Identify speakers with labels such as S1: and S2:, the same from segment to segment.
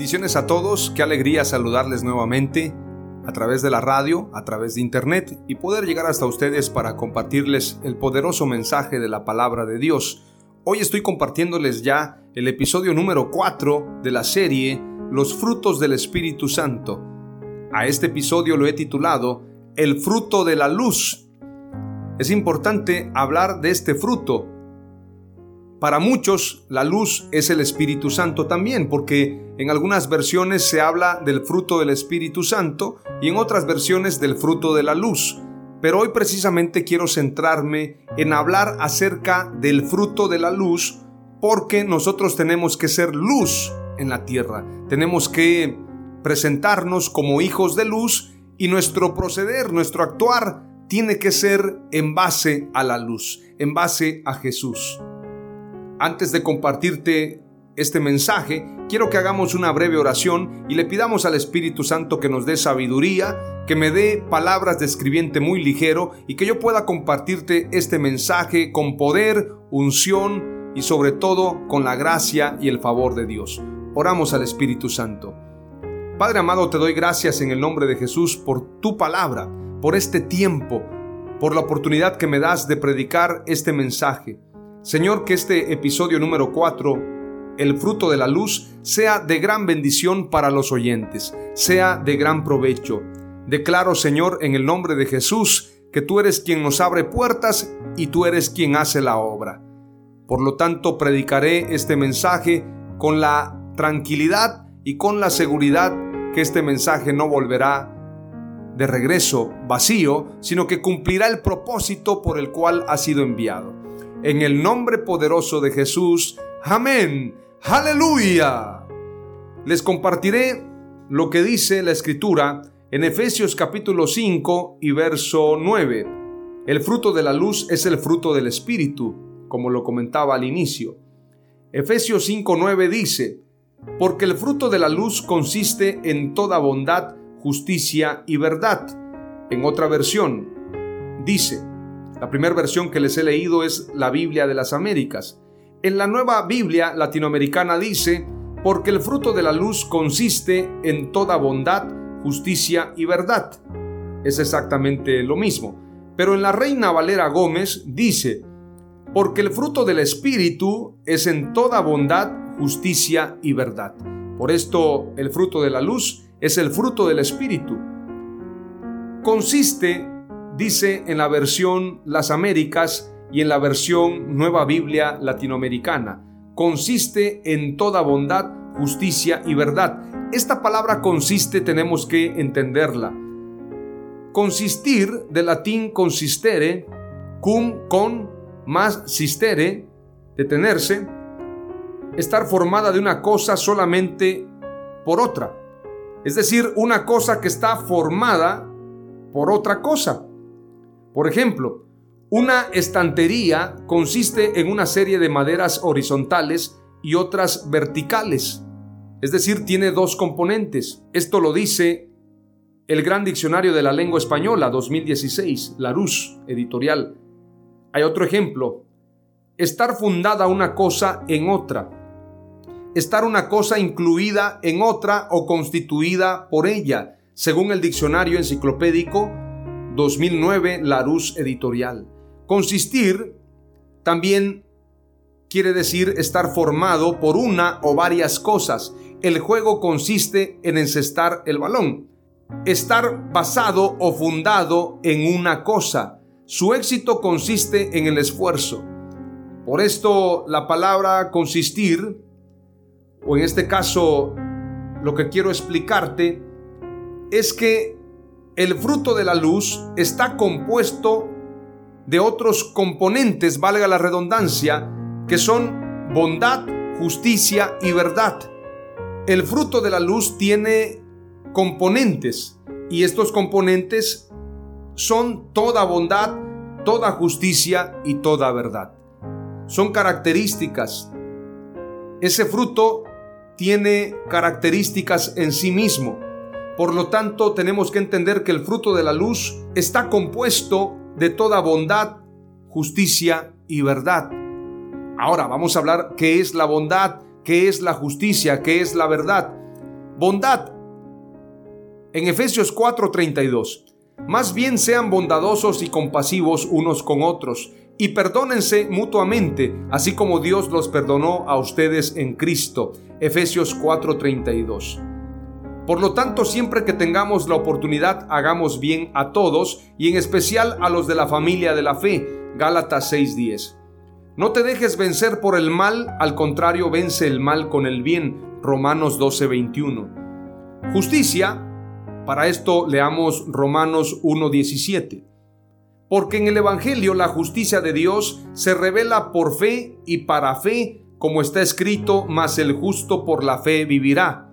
S1: Bendiciones a todos, qué alegría saludarles nuevamente a través de la radio, a través de internet y poder llegar hasta ustedes para compartirles el poderoso mensaje de la palabra de Dios. Hoy estoy compartiéndoles ya el episodio número 4 de la serie Los frutos del Espíritu Santo. A este episodio lo he titulado El fruto de la luz. Es importante hablar de este fruto para muchos, la luz es el Espíritu Santo también, porque en algunas versiones se habla del fruto del Espíritu Santo y en otras versiones del fruto de la luz. Pero hoy precisamente quiero centrarme en hablar acerca del fruto de la luz, porque nosotros tenemos que ser luz en la tierra. Tenemos que presentarnos como hijos de luz y nuestro proceder, nuestro actuar, tiene que ser en base a la luz, en base a Jesús. Antes de compartirte este mensaje, quiero que hagamos una breve oración y le pidamos al Espíritu Santo que nos dé sabiduría, que me dé palabras de escribiente muy ligero y que yo pueda compartirte este mensaje con poder, unción y sobre todo con la gracia y el favor de Dios. Oramos al Espíritu Santo. Padre amado, te doy gracias en el nombre de Jesús por tu palabra, por este tiempo, por la oportunidad que me das de predicar este mensaje. Señor, que este episodio número 4, el fruto de la luz, sea de gran bendición para los oyentes, sea de gran provecho. Declaro, Señor, en el nombre de Jesús, que tú eres quien nos abre puertas y tú eres quien hace la obra. Por lo tanto, predicaré este mensaje con la tranquilidad y con la seguridad que este mensaje no volverá de regreso vacío, sino que cumplirá el propósito por el cual ha sido enviado. En el nombre poderoso de Jesús. Amén. Aleluya. Les compartiré lo que dice la escritura en Efesios capítulo 5 y verso 9. El fruto de la luz es el fruto del Espíritu, como lo comentaba al inicio. Efesios 5.9 dice, porque el fruto de la luz consiste en toda bondad, justicia y verdad. En otra versión, dice, la primera versión que les he leído es la Biblia de las Américas. En la nueva Biblia latinoamericana dice, porque el fruto de la luz consiste en toda bondad, justicia y verdad. Es exactamente lo mismo. Pero en la Reina Valera Gómez dice, porque el fruto del Espíritu es en toda bondad, justicia y verdad. Por esto el fruto de la luz es el fruto del Espíritu. Consiste dice en la versión Las Américas y en la versión Nueva Biblia Latinoamericana. Consiste en toda bondad, justicia y verdad. Esta palabra consiste tenemos que entenderla. Consistir, de latín consistere, cum con, más sistere, detenerse, estar formada de una cosa solamente por otra. Es decir, una cosa que está formada por otra cosa. Por ejemplo, una estantería consiste en una serie de maderas horizontales y otras verticales. Es decir, tiene dos componentes. Esto lo dice el Gran Diccionario de la Lengua Española 2016, Larousse, editorial. Hay otro ejemplo. Estar fundada una cosa en otra. estar una cosa incluida en otra o constituida por ella, según el diccionario enciclopédico 2009 Larousse Editorial. Consistir también quiere decir estar formado por una o varias cosas. El juego consiste en encestar el balón. Estar basado o fundado en una cosa. Su éxito consiste en el esfuerzo. Por esto la palabra consistir, o en este caso lo que quiero explicarte, es que el fruto de la luz está compuesto de otros componentes, valga la redundancia, que son bondad, justicia y verdad. El fruto de la luz tiene componentes y estos componentes son toda bondad, toda justicia y toda verdad. Son características. Ese fruto tiene características en sí mismo. Por lo tanto, tenemos que entender que el fruto de la luz está compuesto de toda bondad, justicia y verdad. Ahora vamos a hablar qué es la bondad, qué es la justicia, qué es la verdad. Bondad. En Efesios 4:32. Más bien sean bondadosos y compasivos unos con otros, y perdónense mutuamente, así como Dios los perdonó a ustedes en Cristo. Efesios 4:32. Por lo tanto, siempre que tengamos la oportunidad, hagamos bien a todos y en especial a los de la familia de la fe. Gálatas 6:10. No te dejes vencer por el mal, al contrario, vence el mal con el bien. Romanos 12:21. Justicia, para esto leamos Romanos 1:17. Porque en el Evangelio la justicia de Dios se revela por fe y para fe, como está escrito, mas el justo por la fe vivirá.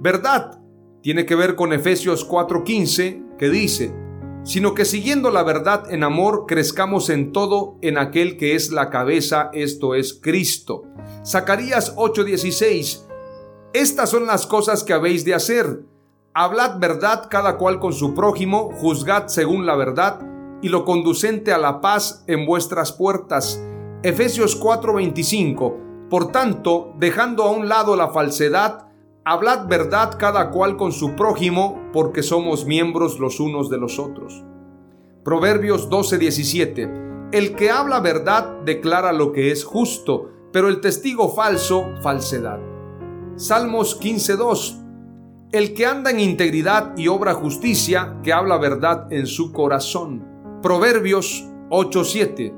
S1: Verdad tiene que ver con Efesios 4:15 que dice, sino que siguiendo la verdad en amor crezcamos en todo en aquel que es la cabeza, esto es Cristo. Zacarías 8:16, estas son las cosas que habéis de hacer. Hablad verdad cada cual con su prójimo, juzgad según la verdad y lo conducente a la paz en vuestras puertas. Efesios 4:25, por tanto, dejando a un lado la falsedad, Hablad verdad cada cual con su prójimo, porque somos miembros los unos de los otros. Proverbios 12:17. El que habla verdad declara lo que es justo, pero el testigo falso, falsedad. Salmos 15:2. El que anda en integridad y obra justicia, que habla verdad en su corazón. Proverbios 8:7.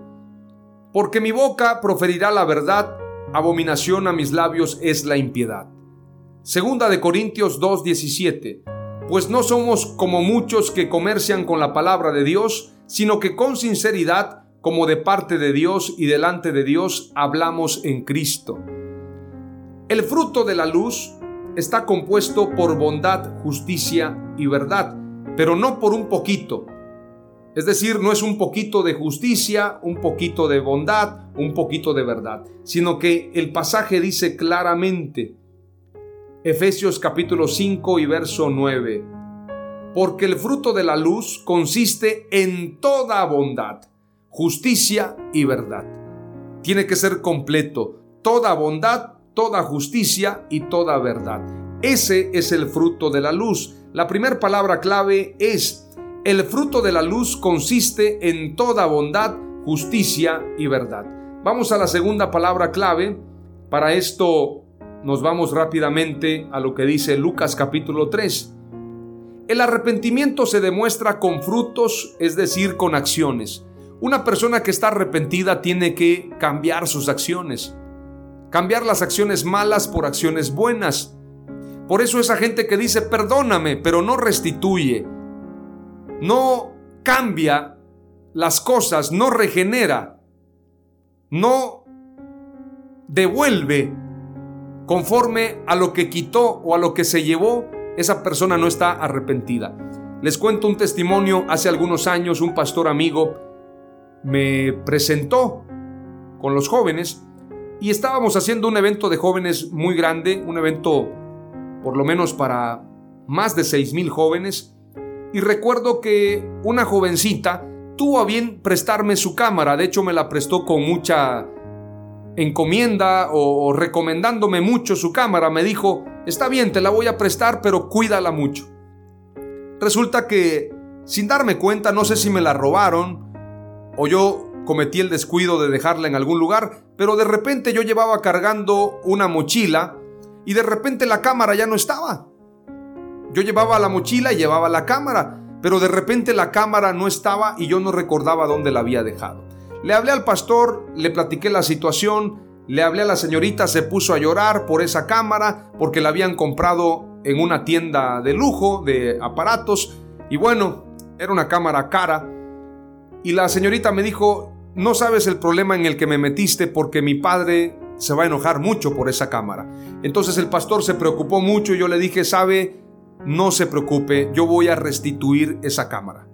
S1: Porque mi boca proferirá la verdad, abominación a mis labios es la impiedad. Segunda de Corintios 2:17. Pues no somos como muchos que comercian con la palabra de Dios, sino que con sinceridad, como de parte de Dios y delante de Dios, hablamos en Cristo. El fruto de la luz está compuesto por bondad, justicia y verdad, pero no por un poquito. Es decir, no es un poquito de justicia, un poquito de bondad, un poquito de verdad, sino que el pasaje dice claramente, Efesios capítulo 5 y verso 9. Porque el fruto de la luz consiste en toda bondad, justicia y verdad. Tiene que ser completo, toda bondad, toda justicia y toda verdad. Ese es el fruto de la luz. La primera palabra clave es, el fruto de la luz consiste en toda bondad, justicia y verdad. Vamos a la segunda palabra clave. Para esto nos vamos rápidamente a lo que dice Lucas capítulo 3. El arrepentimiento se demuestra con frutos, es decir, con acciones. Una persona que está arrepentida tiene que cambiar sus acciones. Cambiar las acciones malas por acciones buenas. Por eso esa gente que dice perdóname, pero no restituye, no cambia las cosas, no regenera, no devuelve conforme a lo que quitó o a lo que se llevó, esa persona no está arrepentida. Les cuento un testimonio, hace algunos años un pastor amigo me presentó con los jóvenes y estábamos haciendo un evento de jóvenes muy grande, un evento por lo menos para más de seis mil jóvenes. Y recuerdo que una jovencita tuvo a bien prestarme su cámara, de hecho me la prestó con mucha encomienda o, recomendándome mucho su cámara, me dijo, está bien, te la voy a prestar, pero cuídala mucho. Resulta que, sin darme cuenta, no sé si me la robaron o yo cometí el descuido de dejarla en algún lugar, pero de repente yo llevaba cargando una mochila y de repente la cámara ya no estaba. Yo llevaba la mochila y llevaba la cámara, pero de repente la cámara no estaba y yo no recordaba dónde la había dejado. Le hablé al pastor, le platiqué la situación, le hablé a la señorita, se puso a llorar por esa cámara porque la habían comprado en una tienda de lujo de aparatos y bueno, era una cámara cara. Y la señorita me dijo, no sabes el problema en el que me metiste porque mi padre se va a enojar mucho por esa cámara. Entonces el pastor se preocupó mucho y yo le dije, sabe, no se preocupe, yo voy a restituir esa cámara.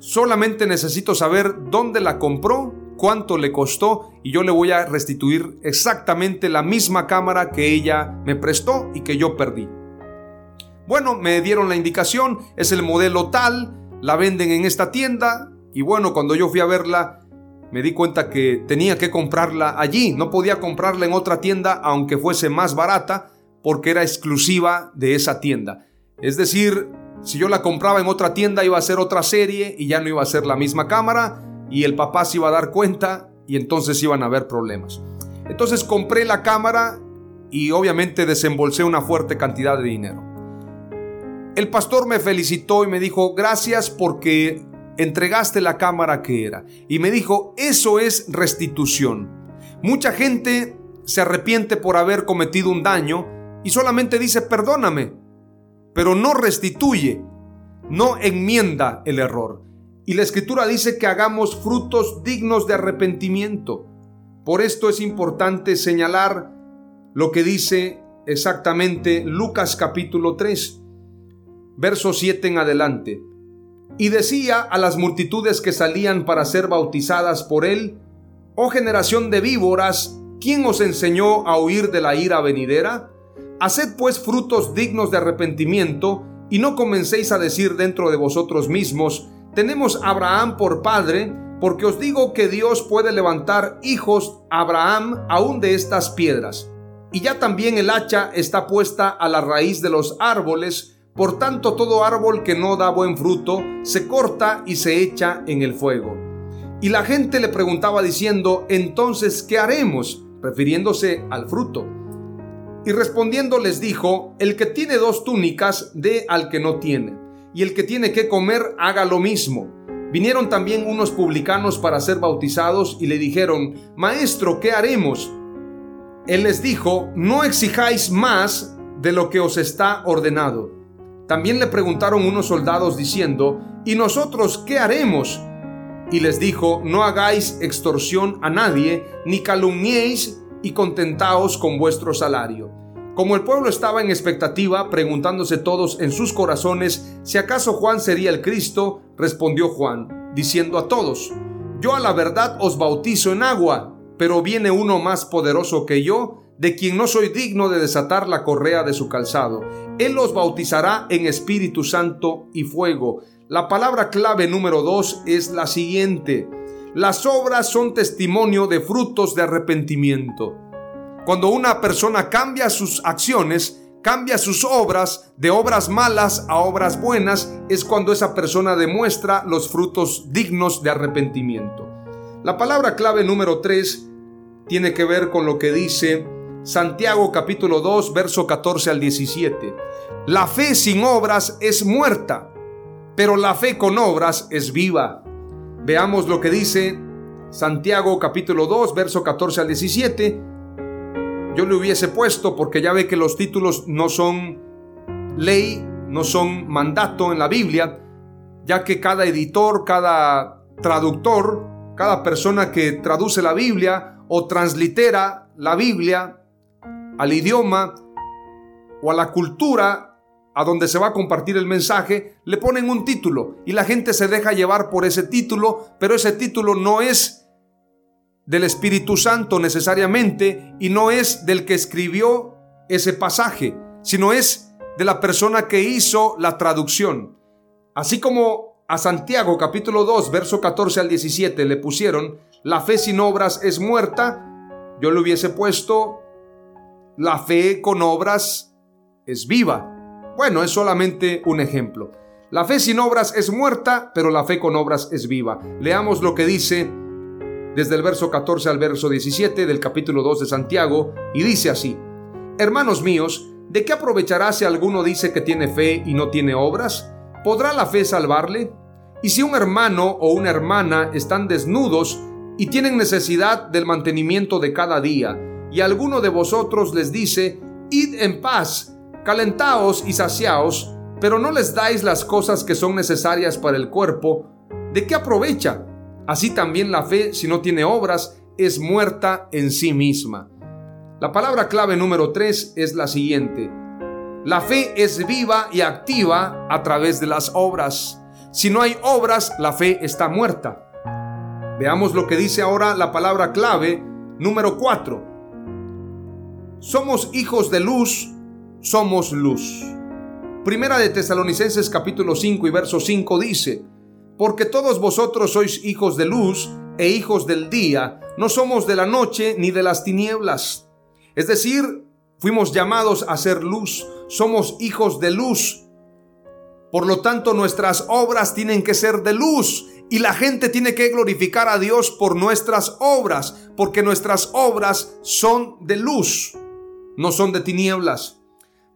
S1: Solamente necesito saber dónde la compró, cuánto le costó y yo le voy a restituir exactamente la misma cámara que ella me prestó y que yo perdí. Bueno, me dieron la indicación, es el modelo tal, la venden en esta tienda y bueno, cuando yo fui a verla, me di cuenta que tenía que comprarla allí, no podía comprarla en otra tienda aunque fuese más barata porque era exclusiva de esa tienda. Es decir, si yo la compraba en otra tienda iba a ser otra serie y ya no iba a ser la misma cámara y el papá se iba a dar cuenta y entonces iban a haber problemas. Entonces compré la cámara y obviamente desembolsé una fuerte cantidad de dinero. El pastor me felicitó y me dijo, gracias porque entregaste la cámara que era. Y me dijo, eso es restitución. Mucha gente se arrepiente por haber cometido un daño y solamente dice, perdóname, pero no restituye, no enmienda el error. Y la escritura dice que hagamos frutos dignos de arrepentimiento. Por esto es importante señalar lo que dice exactamente Lucas capítulo 3, verso 7 en adelante. Y decía a las multitudes que salían para ser bautizadas por él, Oh generación de víboras, ¿quién os enseñó a huir de la ira venidera? Haced pues frutos dignos de arrepentimiento, y no comencéis a decir dentro de vosotros mismos, tenemos a Abraham por padre, porque os digo que Dios puede levantar hijos a Abraham aún de estas piedras. Y ya también el hacha está puesta a la raíz de los árboles, por tanto todo árbol que no da buen fruto se corta y se echa en el fuego. Y la gente le preguntaba diciendo, entonces, ¿qué haremos? refiriéndose al fruto. Y respondiendo les dijo, el que tiene dos túnicas, dé al que no tiene, y el que tiene que comer, haga lo mismo. Vinieron también unos publicanos para ser bautizados y le dijeron, Maestro, ¿qué haremos? Él les dijo, no exijáis más de lo que os está ordenado. También le preguntaron unos soldados diciendo, ¿y nosotros qué haremos? Y les dijo, no hagáis extorsión a nadie, ni calumniéis y contentaos con vuestro salario. Como el pueblo estaba en expectativa, preguntándose todos en sus corazones si acaso Juan sería el Cristo, respondió Juan, diciendo a todos, Yo a la verdad os bautizo en agua, pero viene uno más poderoso que yo, de quien no soy digno de desatar la correa de su calzado. Él os bautizará en Espíritu Santo y fuego. La palabra clave número dos es la siguiente. Las obras son testimonio de frutos de arrepentimiento. Cuando una persona cambia sus acciones, cambia sus obras de obras malas a obras buenas, es cuando esa persona demuestra los frutos dignos de arrepentimiento. La palabra clave número 3 tiene que ver con lo que dice Santiago capítulo 2, verso 14 al 17. La fe sin obras es muerta, pero la fe con obras es viva. Veamos lo que dice Santiago capítulo 2, verso 14 al 17. Yo le hubiese puesto porque ya ve que los títulos no son ley, no son mandato en la Biblia, ya que cada editor, cada traductor, cada persona que traduce la Biblia o translitera la Biblia al idioma o a la cultura a donde se va a compartir el mensaje, le ponen un título y la gente se deja llevar por ese título, pero ese título no es del Espíritu Santo necesariamente y no es del que escribió ese pasaje, sino es de la persona que hizo la traducción. Así como a Santiago capítulo 2, verso 14 al 17 le pusieron, la fe sin obras es muerta, yo le hubiese puesto, la fe con obras es viva. Bueno, es solamente un ejemplo. La fe sin obras es muerta, pero la fe con obras es viva. Leamos lo que dice desde el verso 14 al verso 17 del capítulo 2 de Santiago, y dice así, Hermanos míos, ¿de qué aprovechará si alguno dice que tiene fe y no tiene obras? ¿Podrá la fe salvarle? Y si un hermano o una hermana están desnudos y tienen necesidad del mantenimiento de cada día, y alguno de vosotros les dice, Id en paz, calentaos y saciaos, pero no les dais las cosas que son necesarias para el cuerpo, ¿de qué aprovecha? Así también la fe, si no tiene obras, es muerta en sí misma. La palabra clave número 3 es la siguiente. La fe es viva y activa a través de las obras. Si no hay obras, la fe está muerta. Veamos lo que dice ahora la palabra clave número 4. Somos hijos de luz, somos luz. Primera de Tesalonicenses capítulo 5 y verso 5 dice, porque todos vosotros sois hijos de luz e hijos del día, no somos de la noche ni de las tinieblas. Es decir, fuimos llamados a ser luz, somos hijos de luz. Por lo tanto, nuestras obras tienen que ser de luz y la gente tiene que glorificar a Dios por nuestras obras, porque nuestras obras son de luz, no son de tinieblas.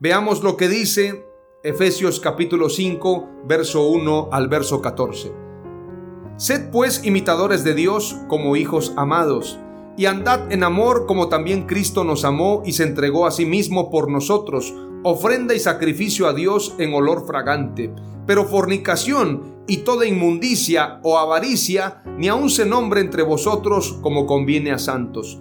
S1: Veamos lo que dice Efesios capítulo 5, verso 1 al verso 14. Sed pues imitadores de Dios como hijos amados, y andad en amor como también Cristo nos amó y se entregó a sí mismo por nosotros, ofrenda y sacrificio a Dios en olor fragante. Pero fornicación y toda inmundicia o avaricia ni aun se nombre entre vosotros como conviene a santos,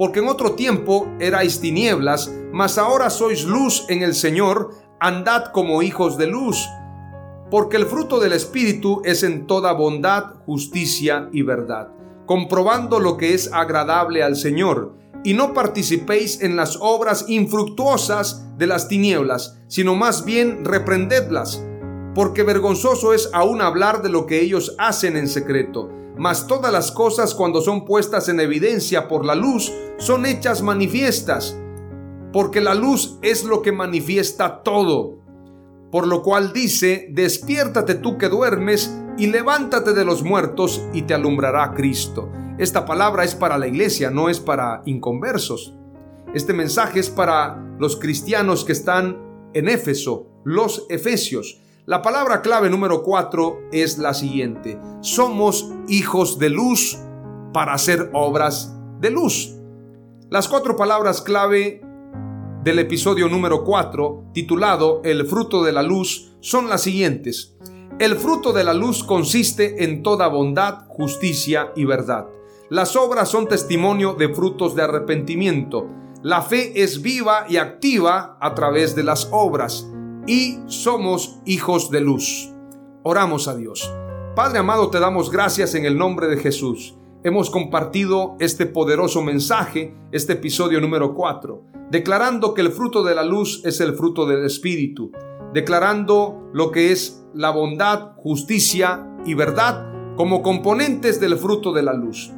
S1: porque en otro tiempo erais tinieblas, mas ahora sois luz en el Señor, andad como hijos de luz. Porque el fruto del Espíritu es en toda bondad, justicia y verdad, comprobando lo que es agradable al Señor, y no participéis en las obras infructuosas de las tinieblas, sino más bien reprendedlas porque vergonzoso es aún hablar de lo que ellos hacen en secreto. Mas todas las cosas cuando son puestas en evidencia por la luz son hechas manifiestas, porque la luz es lo que manifiesta todo. Por lo cual dice, despiértate tú que duermes y levántate de los muertos y te alumbrará Cristo. Esta palabra es para la iglesia, no es para inconversos. Este mensaje es para los cristianos que están en Éfeso, los efesios. La palabra clave número cuatro es la siguiente. Somos hijos de luz para hacer obras de luz. Las cuatro palabras clave del episodio número 4, titulado El fruto de la luz, son las siguientes. El fruto de la luz consiste en toda bondad, justicia y verdad. Las obras son testimonio de frutos de arrepentimiento. La fe es viva y activa a través de las obras y somos hijos de luz. Oramos a Dios. Padre amado, te damos gracias en el nombre de Jesús. Hemos compartido este poderoso mensaje, este episodio número 4, declarando que el fruto de la luz es el fruto del Espíritu, declarando lo que es la bondad, justicia y verdad como componentes del fruto de la luz.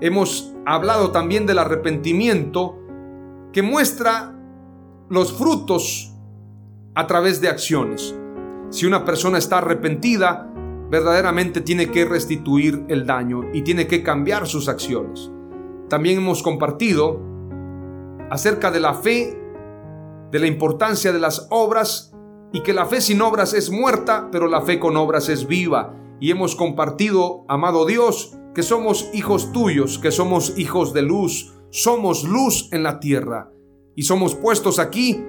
S1: Hemos hablado también del arrepentimiento que muestra los frutos a través de acciones. Si una persona está arrepentida, verdaderamente tiene que restituir el daño y tiene que cambiar sus acciones. También hemos compartido acerca de la fe, de la importancia de las obras y que la fe sin obras es muerta, pero la fe con obras es viva. Y hemos compartido, amado Dios, que somos hijos tuyos, que somos hijos de luz, somos luz en la tierra y somos puestos aquí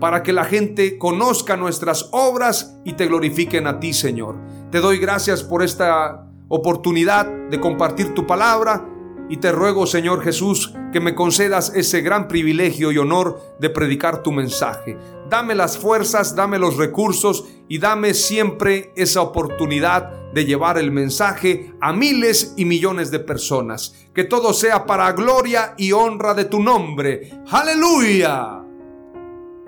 S1: para que la gente conozca nuestras obras y te glorifiquen a ti, Señor. Te doy gracias por esta oportunidad de compartir tu palabra y te ruego, Señor Jesús, que me concedas ese gran privilegio y honor de predicar tu mensaje. Dame las fuerzas, dame los recursos y dame siempre esa oportunidad de llevar el mensaje a miles y millones de personas. Que todo sea para gloria y honra de tu nombre. Aleluya.